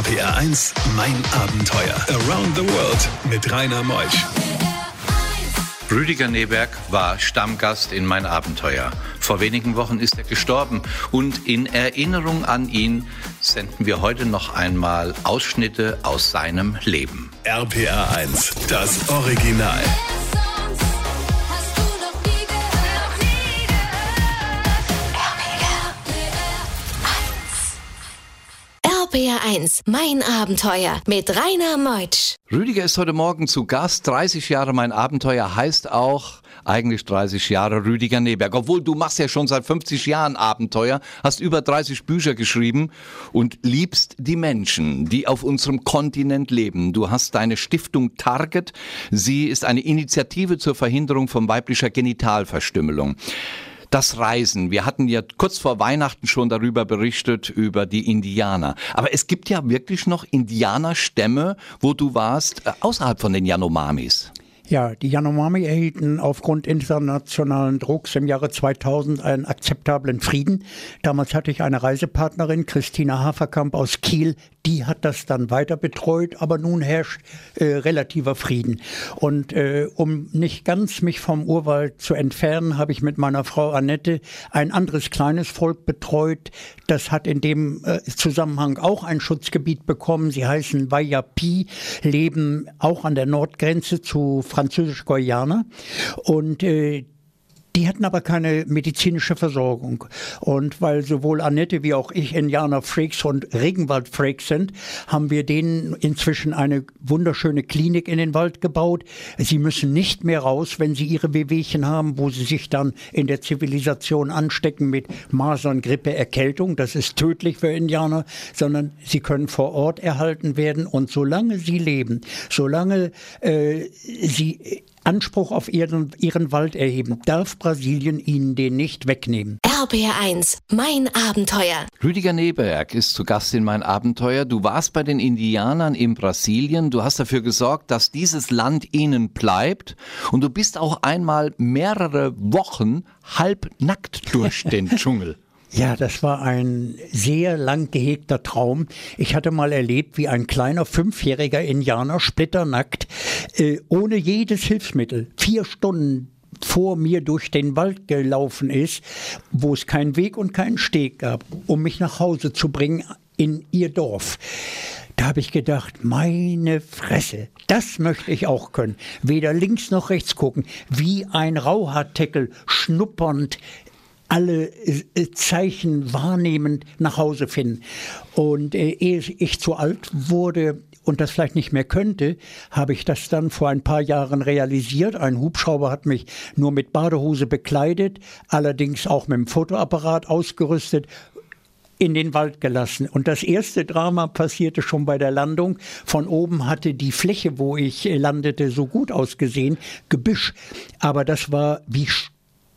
RPR 1, mein Abenteuer. Around the World mit Rainer Meusch. Rüdiger Neberg war Stammgast in Mein Abenteuer. Vor wenigen Wochen ist er gestorben und in Erinnerung an ihn senden wir heute noch einmal Ausschnitte aus seinem Leben. RPR 1, das Original. RPR 1, mein Abenteuer mit Rainer Meutsch. Rüdiger ist heute Morgen zu Gast. 30 Jahre mein Abenteuer heißt auch eigentlich 30 Jahre Rüdiger Neberg. Obwohl du machst ja schon seit 50 Jahren Abenteuer, hast über 30 Bücher geschrieben und liebst die Menschen, die auf unserem Kontinent leben. Du hast deine Stiftung Target. Sie ist eine Initiative zur Verhinderung von weiblicher Genitalverstümmelung. Das Reisen. Wir hatten ja kurz vor Weihnachten schon darüber berichtet, über die Indianer. Aber es gibt ja wirklich noch Indianerstämme, wo du warst, äh, außerhalb von den Yanomamis. Ja, die Yanomami erhielten aufgrund internationalen Drucks im Jahre 2000 einen akzeptablen Frieden. Damals hatte ich eine Reisepartnerin, Christina Haferkamp aus Kiel, die hat das dann weiter betreut, aber nun herrscht äh, relativer Frieden. Und äh, um nicht ganz mich vom Urwald zu entfernen, habe ich mit meiner Frau Annette ein anderes kleines Volk betreut. Das hat in dem äh, Zusammenhang auch ein Schutzgebiet bekommen. Sie heißen Wayapi, leben auch an der Nordgrenze zu Französisch-Guayana. Und äh, die hatten aber keine medizinische Versorgung. Und weil sowohl Annette wie auch ich Indianer-Freaks und Regenwald-Freaks sind, haben wir denen inzwischen eine wunderschöne Klinik in den Wald gebaut. Sie müssen nicht mehr raus, wenn sie ihre Wehwehchen haben, wo sie sich dann in der Zivilisation anstecken mit Masern, Grippe, Erkältung. Das ist tödlich für Indianer, sondern sie können vor Ort erhalten werden. Und solange sie leben, solange äh, sie Anspruch auf ihren, ihren Wald erheben, darf Brasilien ihnen den nicht wegnehmen. RBR1, mein Abenteuer. Rüdiger Neberg ist zu Gast in mein Abenteuer. Du warst bei den Indianern in Brasilien. Du hast dafür gesorgt, dass dieses Land ihnen bleibt. Und du bist auch einmal mehrere Wochen halbnackt durch den Dschungel. Ja, das war ein sehr lang gehegter Traum. Ich hatte mal erlebt, wie ein kleiner fünfjähriger Indianer splitternackt, äh, ohne jedes Hilfsmittel, vier Stunden vor mir durch den Wald gelaufen ist, wo es keinen Weg und keinen Steg gab, um mich nach Hause zu bringen in ihr Dorf. Da habe ich gedacht, meine Fresse, das möchte ich auch können. Weder links noch rechts gucken, wie ein Rauhaarteckel schnuppernd alle äh, Zeichen wahrnehmend nach Hause finden. Und äh, ehe ich zu alt wurde und das vielleicht nicht mehr könnte, habe ich das dann vor ein paar Jahren realisiert. Ein Hubschrauber hat mich nur mit Badehose bekleidet, allerdings auch mit dem Fotoapparat ausgerüstet in den Wald gelassen. Und das erste Drama passierte schon bei der Landung. Von oben hatte die Fläche, wo ich landete, so gut ausgesehen, Gebüsch. Aber das war wie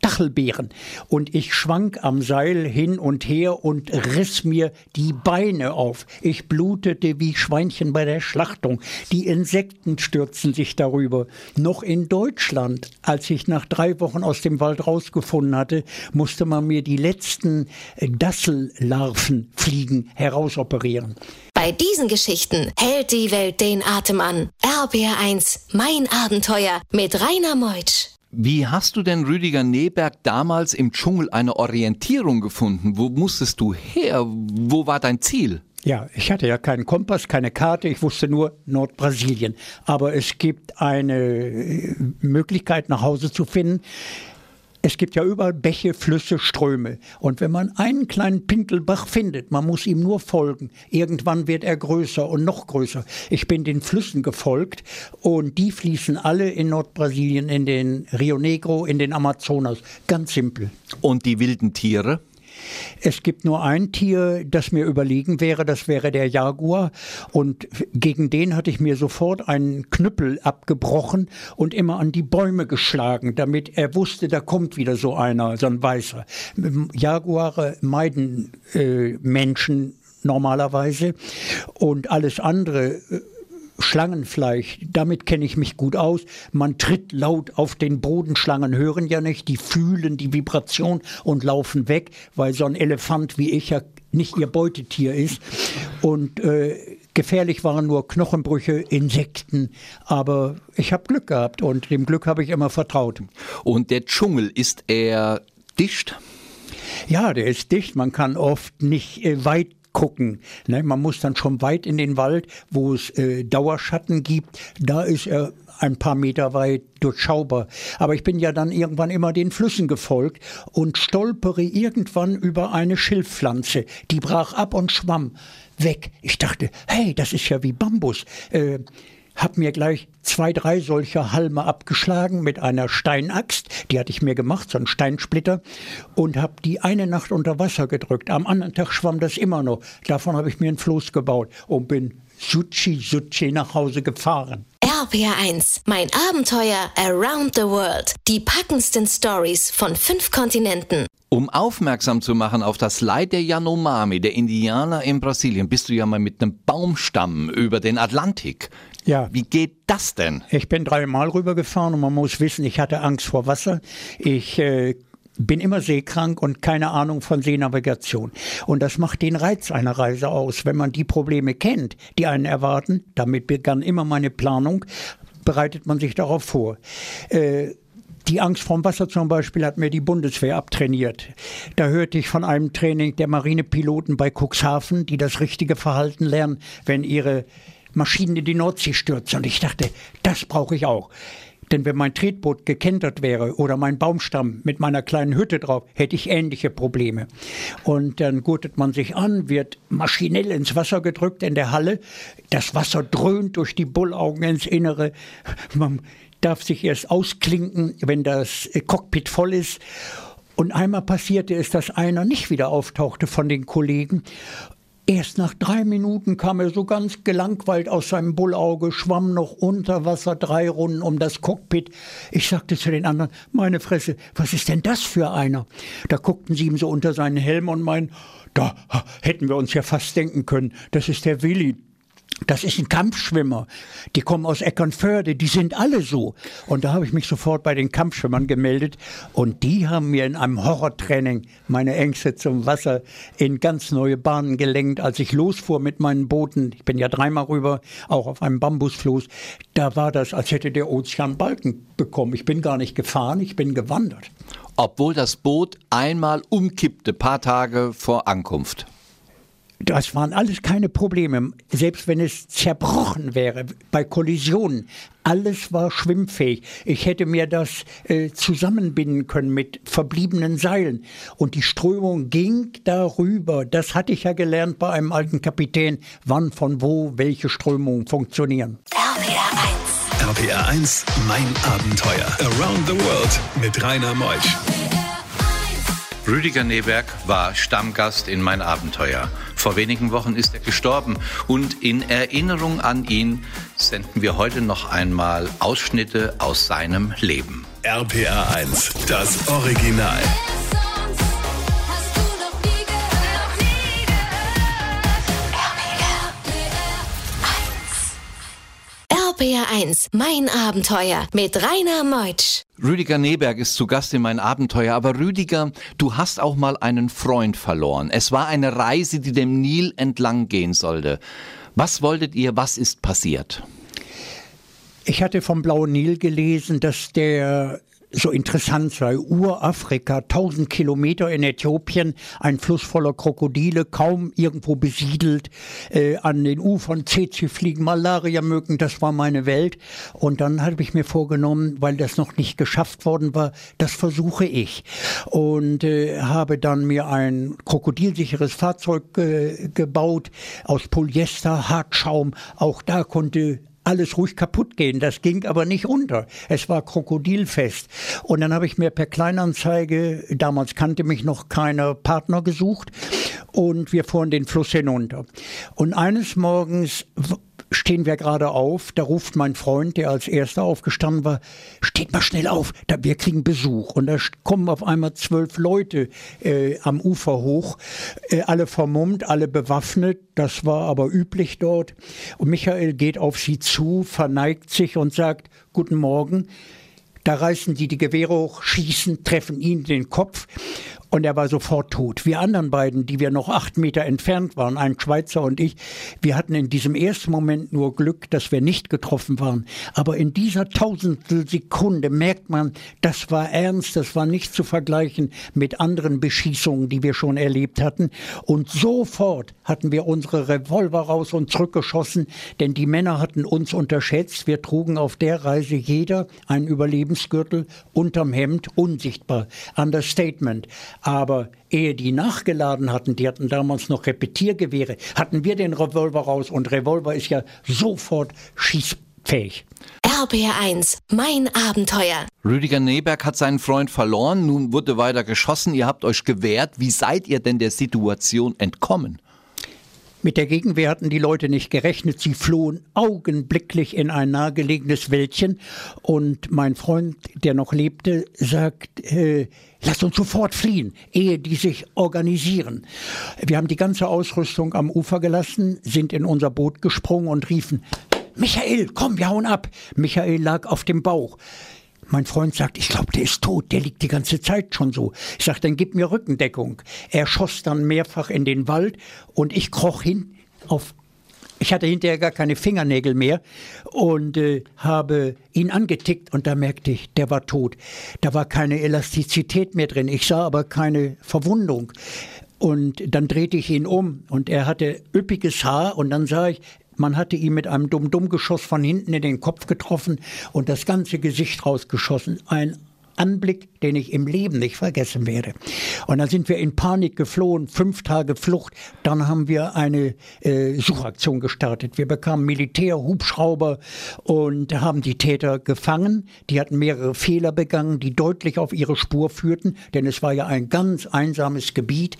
Stachelbeeren. Und ich schwank am Seil hin und her und riss mir die Beine auf. Ich blutete wie Schweinchen bei der Schlachtung. Die Insekten stürzten sich darüber. Noch in Deutschland, als ich nach drei Wochen aus dem Wald rausgefunden hatte, musste man mir die letzten Dassellarvenfliegen herausoperieren. Bei diesen Geschichten hält die Welt den Atem an. RBR1, mein Abenteuer mit Rainer Meutsch. Wie hast du denn Rüdiger Neberg damals im Dschungel eine Orientierung gefunden? Wo musstest du her? Wo war dein Ziel? Ja, ich hatte ja keinen Kompass, keine Karte, ich wusste nur Nordbrasilien. Aber es gibt eine äh, Möglichkeit, nach Hause zu finden. Es gibt ja überall Bäche, Flüsse, Ströme. Und wenn man einen kleinen Pinkelbach findet, man muss ihm nur folgen. Irgendwann wird er größer und noch größer. Ich bin den Flüssen gefolgt und die fließen alle in Nordbrasilien, in den Rio Negro, in den Amazonas. Ganz simpel. Und die wilden Tiere? Es gibt nur ein Tier, das mir überlegen wäre, das wäre der Jaguar. Und gegen den hatte ich mir sofort einen Knüppel abgebrochen und immer an die Bäume geschlagen, damit er wusste, da kommt wieder so einer, so ein Weißer. Jaguare meiden äh, Menschen normalerweise und alles andere äh, Schlangenfleisch, damit kenne ich mich gut aus. Man tritt laut auf den Boden, Schlangen hören ja nicht, die fühlen die Vibration und laufen weg, weil so ein Elefant wie ich ja nicht ihr Beutetier ist. Und äh, Gefährlich waren nur Knochenbrüche, Insekten, aber ich habe Glück gehabt und dem Glück habe ich immer vertraut. Und der Dschungel ist eher dicht? Ja, der ist dicht. Man kann oft nicht äh, weit gucken. Ne? Man muss dann schon weit in den Wald, wo es äh, Dauerschatten gibt. Da ist er ein paar Meter weit durchschaubar. Aber ich bin ja dann irgendwann immer den Flüssen gefolgt und stolpere irgendwann über eine Schilfpflanze. Die brach ab und schwamm weg. Ich dachte, hey, das ist ja wie Bambus. Äh, hab mir gleich zwei, drei solcher Halme abgeschlagen mit einer Steinaxt, die hatte ich mir gemacht, so ein Steinsplitter, und hab die eine Nacht unter Wasser gedrückt. Am anderen Tag schwamm das immer noch. Davon habe ich mir ein Floß gebaut und bin Suchi Suchi nach Hause gefahren. RPR1, mein Abenteuer Around the World. Die packendsten Stories von fünf Kontinenten. Um aufmerksam zu machen auf das Leid der Yanomami, der Indianer in Brasilien, bist du ja mal mit einem Baumstamm über den Atlantik. Ja. Wie geht das denn? Ich bin dreimal rübergefahren und man muss wissen, ich hatte Angst vor Wasser. Ich äh, bin immer seekrank und keine Ahnung von Seenavigation. Und das macht den Reiz einer Reise aus. Wenn man die Probleme kennt, die einen erwarten, damit begann immer meine Planung, bereitet man sich darauf vor. Äh, die Angst vorm Wasser zum Beispiel hat mir die Bundeswehr abtrainiert. Da hörte ich von einem Training der Marinepiloten bei Cuxhaven, die das richtige Verhalten lernen, wenn ihre Maschinen in die Nordsee stürzen. Und ich dachte, das brauche ich auch. Denn wenn mein Tretboot gekentert wäre oder mein Baumstamm mit meiner kleinen Hütte drauf, hätte ich ähnliche Probleme. Und dann gurtet man sich an, wird maschinell ins Wasser gedrückt in der Halle. Das Wasser dröhnt durch die Bullaugen ins Innere. Man darf sich erst ausklinken, wenn das Cockpit voll ist. Und einmal passierte es, dass einer nicht wieder auftauchte von den Kollegen. Erst nach drei Minuten kam er so ganz gelangweilt aus seinem Bullauge, schwamm noch unter Wasser drei Runden um das Cockpit. Ich sagte zu den anderen, meine Fresse, was ist denn das für einer? Da guckten sie ihm so unter seinen Helm und meinen, da hätten wir uns ja fast denken können, das ist der Willi, das ist ein Kampfschwimmer. Die kommen aus Eckernförde, die sind alle so. Und da habe ich mich sofort bei den Kampfschwimmern gemeldet. Und die haben mir in einem Horrortraining meine Ängste zum Wasser in ganz neue Bahnen gelenkt. Als ich losfuhr mit meinen Booten, ich bin ja dreimal rüber, auch auf einem Bambusfloß, da war das, als hätte der Ozean Balken bekommen. Ich bin gar nicht gefahren, ich bin gewandert. Obwohl das Boot einmal umkippte, paar Tage vor Ankunft. Das waren alles keine Probleme. Selbst wenn es zerbrochen wäre bei Kollisionen, alles war schwimmfähig. Ich hätte mir das äh, zusammenbinden können mit verbliebenen Seilen. Und die Strömung ging darüber. Das hatte ich ja gelernt bei einem alten Kapitän, wann, von wo, welche Strömungen funktionieren. RPR 1. RPR 1, mein Abenteuer. Around the World mit Rainer Meusch. Rüdiger Neberg war Stammgast in mein Abenteuer. Vor wenigen Wochen ist er gestorben und in Erinnerung an ihn senden wir heute noch einmal Ausschnitte aus seinem Leben. RPR 1, das Original. RPR 1, mein Abenteuer mit Rainer Meutsch. Rüdiger Neberg ist zu Gast in mein Abenteuer, aber Rüdiger, du hast auch mal einen Freund verloren. Es war eine Reise, die dem Nil entlang gehen sollte. Was wolltet ihr, was ist passiert? Ich hatte vom Blauen Nil gelesen, dass der so interessant sei. Urafrika, 1000 Kilometer in Äthiopien, ein Fluss voller Krokodile, kaum irgendwo besiedelt. Äh, an den Ufern Tsetse fliegen Malaria-Mücken, das war meine Welt. Und dann habe ich mir vorgenommen, weil das noch nicht geschafft worden war, das versuche ich. Und äh, habe dann mir ein krokodilsicheres Fahrzeug äh, gebaut aus Polyester, Hartschaum. Auch da konnte alles ruhig kaputt gehen. Das ging aber nicht unter. Es war krokodilfest. Und dann habe ich mir per Kleinanzeige, damals kannte mich noch keiner, Partner gesucht und wir fuhren den Fluss hinunter. Und eines Morgens stehen wir gerade auf, da ruft mein Freund, der als erster aufgestanden war, steht mal schnell auf, da, wir kriegen Besuch. Und da kommen auf einmal zwölf Leute äh, am Ufer hoch, äh, alle vermummt, alle bewaffnet, das war aber üblich dort. Und Michael geht auf sie zu, verneigt sich und sagt, guten Morgen. Da reißen die die Gewehre hoch, schießen, treffen ihn den Kopf und er war sofort tot. Wir anderen beiden, die wir noch acht Meter entfernt waren, ein Schweizer und ich, wir hatten in diesem ersten Moment nur Glück, dass wir nicht getroffen waren. Aber in dieser Tausendstel Sekunde merkt man, das war ernst, das war nicht zu vergleichen mit anderen Beschießungen, die wir schon erlebt hatten. Und sofort hatten wir unsere Revolver raus und zurückgeschossen, denn die Männer hatten uns unterschätzt. Wir trugen auf der Reise jeder einen Überlebensgürtel unterm Hemd, unsichtbar. Understatement. Aber ehe die nachgeladen hatten, die hatten damals noch Repetiergewehre, hatten wir den Revolver raus und Revolver ist ja sofort schießfähig. RBR1, mein Abenteuer. Rüdiger Neberg hat seinen Freund verloren, nun wurde weiter geschossen, ihr habt euch gewehrt. Wie seid ihr denn der Situation entkommen? Mit der Gegenwehr hatten die Leute nicht gerechnet. Sie flohen augenblicklich in ein nahegelegenes Wäldchen. Und mein Freund, der noch lebte, sagt, äh, lass uns sofort fliehen, ehe die sich organisieren. Wir haben die ganze Ausrüstung am Ufer gelassen, sind in unser Boot gesprungen und riefen, Michael, komm, wir hauen ab. Michael lag auf dem Bauch. Mein Freund sagt, ich glaube, der ist tot, der liegt die ganze Zeit schon so. Ich sage, dann gib mir Rückendeckung. Er schoss dann mehrfach in den Wald und ich kroch hin auf. Ich hatte hinterher gar keine Fingernägel mehr und äh, habe ihn angetickt und da merkte ich, der war tot. Da war keine Elastizität mehr drin. Ich sah aber keine Verwundung. Und dann drehte ich ihn um und er hatte üppiges Haar und dann sah ich, man hatte ihn mit einem Dumm-Dumm-Geschoss von hinten in den Kopf getroffen und das ganze Gesicht rausgeschossen. Ein Anblick, den ich im Leben nicht vergessen werde. Und dann sind wir in Panik geflohen, fünf Tage Flucht. Dann haben wir eine äh, Suchaktion gestartet. Wir bekamen Militärhubschrauber und haben die Täter gefangen. Die hatten mehrere Fehler begangen, die deutlich auf ihre Spur führten, denn es war ja ein ganz einsames Gebiet.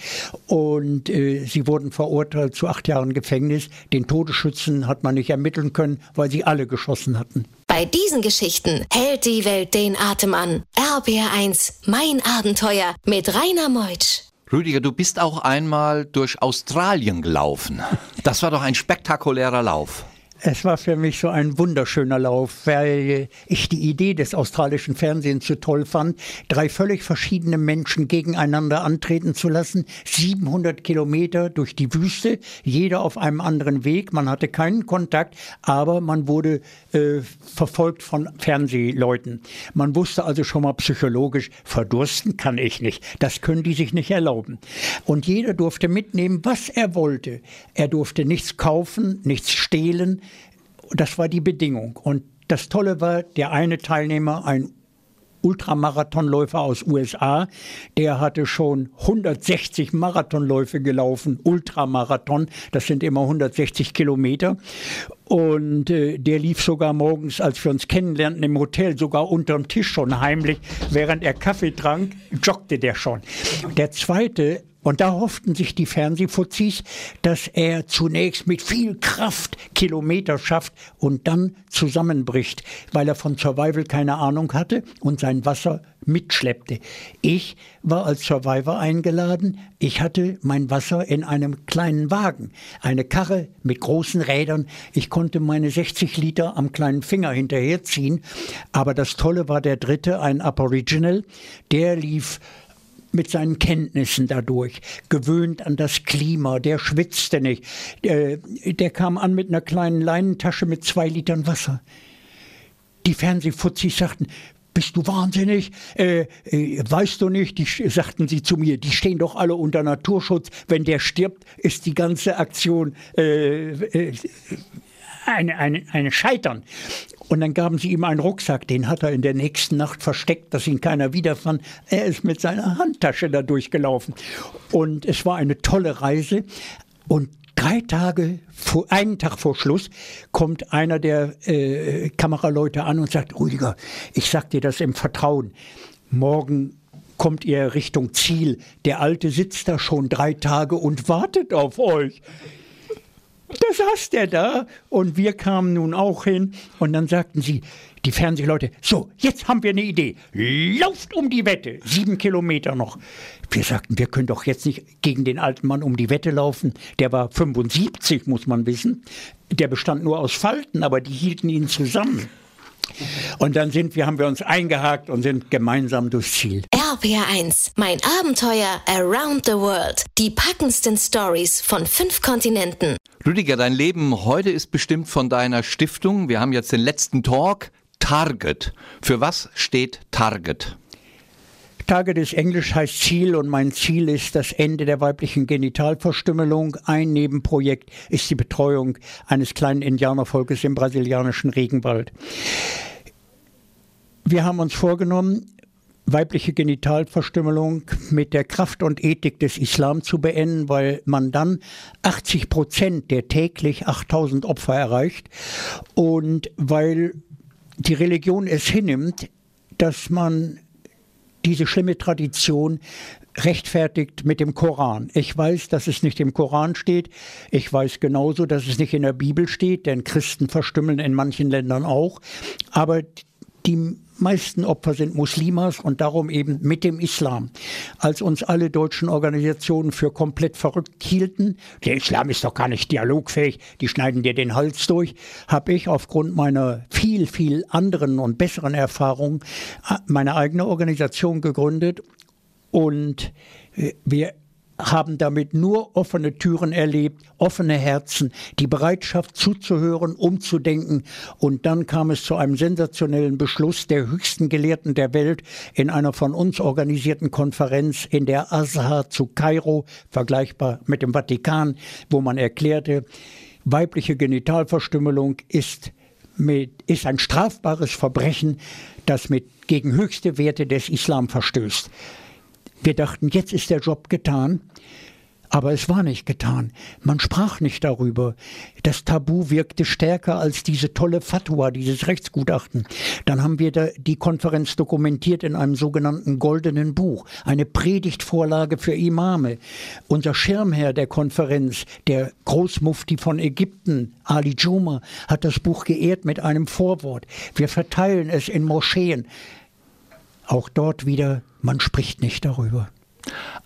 Und äh, sie wurden verurteilt zu acht Jahren Gefängnis. Den Todesschützen hat man nicht ermitteln können, weil sie alle geschossen hatten. Bei diesen Geschichten hält die Welt den Atem an. RBR1, mein Abenteuer mit Rainer Meutsch. Rüdiger, du bist auch einmal durch Australien gelaufen. Das war doch ein spektakulärer Lauf. Es war für mich so ein wunderschöner Lauf, weil ich die Idee des australischen Fernsehens so toll fand, drei völlig verschiedene Menschen gegeneinander antreten zu lassen. 700 Kilometer durch die Wüste, jeder auf einem anderen Weg. Man hatte keinen Kontakt, aber man wurde äh, verfolgt von Fernsehleuten. Man wusste also schon mal psychologisch, verdursten kann ich nicht. Das können die sich nicht erlauben. Und jeder durfte mitnehmen, was er wollte. Er durfte nichts kaufen, nichts stehlen. Das war die Bedingung. Und das Tolle war, der eine Teilnehmer, ein Ultramarathonläufer aus USA, der hatte schon 160 Marathonläufe gelaufen, Ultramarathon, das sind immer 160 Kilometer. Und äh, der lief sogar morgens, als wir uns kennenlernten im Hotel, sogar unterm Tisch schon heimlich, während er Kaffee trank, joggte der schon. Der zweite und da hofften sich die Fernsehfuzis, dass er zunächst mit viel Kraft Kilometer schafft und dann zusammenbricht, weil er von Survival keine Ahnung hatte und sein Wasser mitschleppte. Ich war als Survivor eingeladen. Ich hatte mein Wasser in einem kleinen Wagen, eine Karre mit großen Rädern. Ich konnte meine 60 Liter am kleinen Finger hinterherziehen. Aber das Tolle war der dritte, ein Aboriginal. Der lief mit seinen Kenntnissen dadurch, gewöhnt an das Klima, der schwitzte nicht. Der, der kam an mit einer kleinen Leinentasche mit zwei Litern Wasser. Die Fernsehfuzis sagten, bist du wahnsinnig? Äh, äh, weißt du nicht, die, sagten sie zu mir, die stehen doch alle unter Naturschutz. Wenn der stirbt, ist die ganze Aktion äh, eine, eine, eine Scheitern. Und dann gaben sie ihm einen Rucksack, den hat er in der nächsten Nacht versteckt, dass ihn keiner wiederfand. Er ist mit seiner Handtasche da durchgelaufen. Und es war eine tolle Reise. Und drei Tage, vor, einen Tag vor Schluss, kommt einer der äh, Kameraleute an und sagt, Rüdiger, ich sag dir das im Vertrauen. Morgen kommt ihr Richtung Ziel. Der Alte sitzt da schon drei Tage und wartet auf euch. Da saß der da und wir kamen nun auch hin und dann sagten sie, die Fernsehleute, so, jetzt haben wir eine Idee. Lauft um die Wette. Sieben Kilometer noch. Wir sagten, wir können doch jetzt nicht gegen den alten Mann um die Wette laufen. Der war 75, muss man wissen. Der bestand nur aus Falten, aber die hielten ihn zusammen. Und dann sind wir, haben wir uns eingehakt und sind gemeinsam durchs Ziel. RPR1, mein Abenteuer Around the World. Die packendsten Stories von fünf Kontinenten. Rüdiger, dein Leben heute ist bestimmt von deiner Stiftung. Wir haben jetzt den letzten Talk. Target. Für was steht Target? Target ist Englisch, heißt Ziel und mein Ziel ist das Ende der weiblichen Genitalverstümmelung. Ein Nebenprojekt ist die Betreuung eines kleinen Indianervolkes im brasilianischen Regenwald. Wir haben uns vorgenommen, weibliche Genitalverstümmelung mit der Kraft und Ethik des Islam zu beenden, weil man dann 80 Prozent der täglich 8000 Opfer erreicht und weil die Religion es hinnimmt, dass man diese schlimme Tradition rechtfertigt mit dem Koran. Ich weiß, dass es nicht im Koran steht. Ich weiß genauso, dass es nicht in der Bibel steht, denn Christen verstümmeln in manchen Ländern auch. Aber die meisten Opfer sind Muslimas und darum eben mit dem Islam. Als uns alle deutschen Organisationen für komplett verrückt hielten, der Islam ist doch gar nicht dialogfähig, die schneiden dir den Hals durch, habe ich aufgrund meiner viel, viel anderen und besseren Erfahrungen äh, meine eigene Organisation gegründet und äh, wir haben damit nur offene Türen erlebt, offene Herzen, die Bereitschaft zuzuhören, umzudenken. Und dann kam es zu einem sensationellen Beschluss der höchsten Gelehrten der Welt in einer von uns organisierten Konferenz in der Azhar zu Kairo, vergleichbar mit dem Vatikan, wo man erklärte, weibliche Genitalverstümmelung ist mit, ist ein strafbares Verbrechen, das mit gegen höchste Werte des Islam verstößt. Wir dachten, jetzt ist der Job getan. Aber es war nicht getan. Man sprach nicht darüber. Das Tabu wirkte stärker als diese tolle Fatwa, dieses Rechtsgutachten. Dann haben wir die Konferenz dokumentiert in einem sogenannten goldenen Buch, eine Predigtvorlage für Imame. Unser Schirmherr der Konferenz, der Großmufti von Ägypten, Ali Juma, hat das Buch geehrt mit einem Vorwort. Wir verteilen es in Moscheen. Auch dort wieder, man spricht nicht darüber.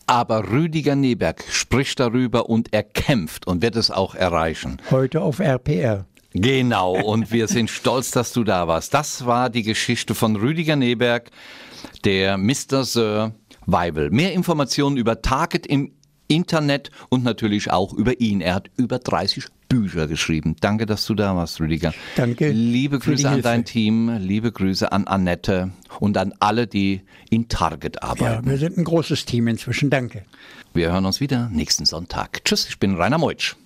Aber Rüdiger Neberg spricht darüber und er kämpft und wird es auch erreichen. Heute auf RPR. Genau, und wir sind stolz, dass du da warst. Das war die Geschichte von Rüdiger Neberg, der Mr. Sir Weibel. Mehr Informationen über Target im Internet und natürlich auch über ihn. Er hat über 30 Bücher geschrieben. Danke, dass du da warst, Rüdiger. Danke. Liebe Grüße an dein Team, liebe Grüße an Annette und an alle, die in Target arbeiten. Ja, wir sind ein großes Team inzwischen. Danke. Wir hören uns wieder nächsten Sonntag. Tschüss, ich bin Rainer Meutsch.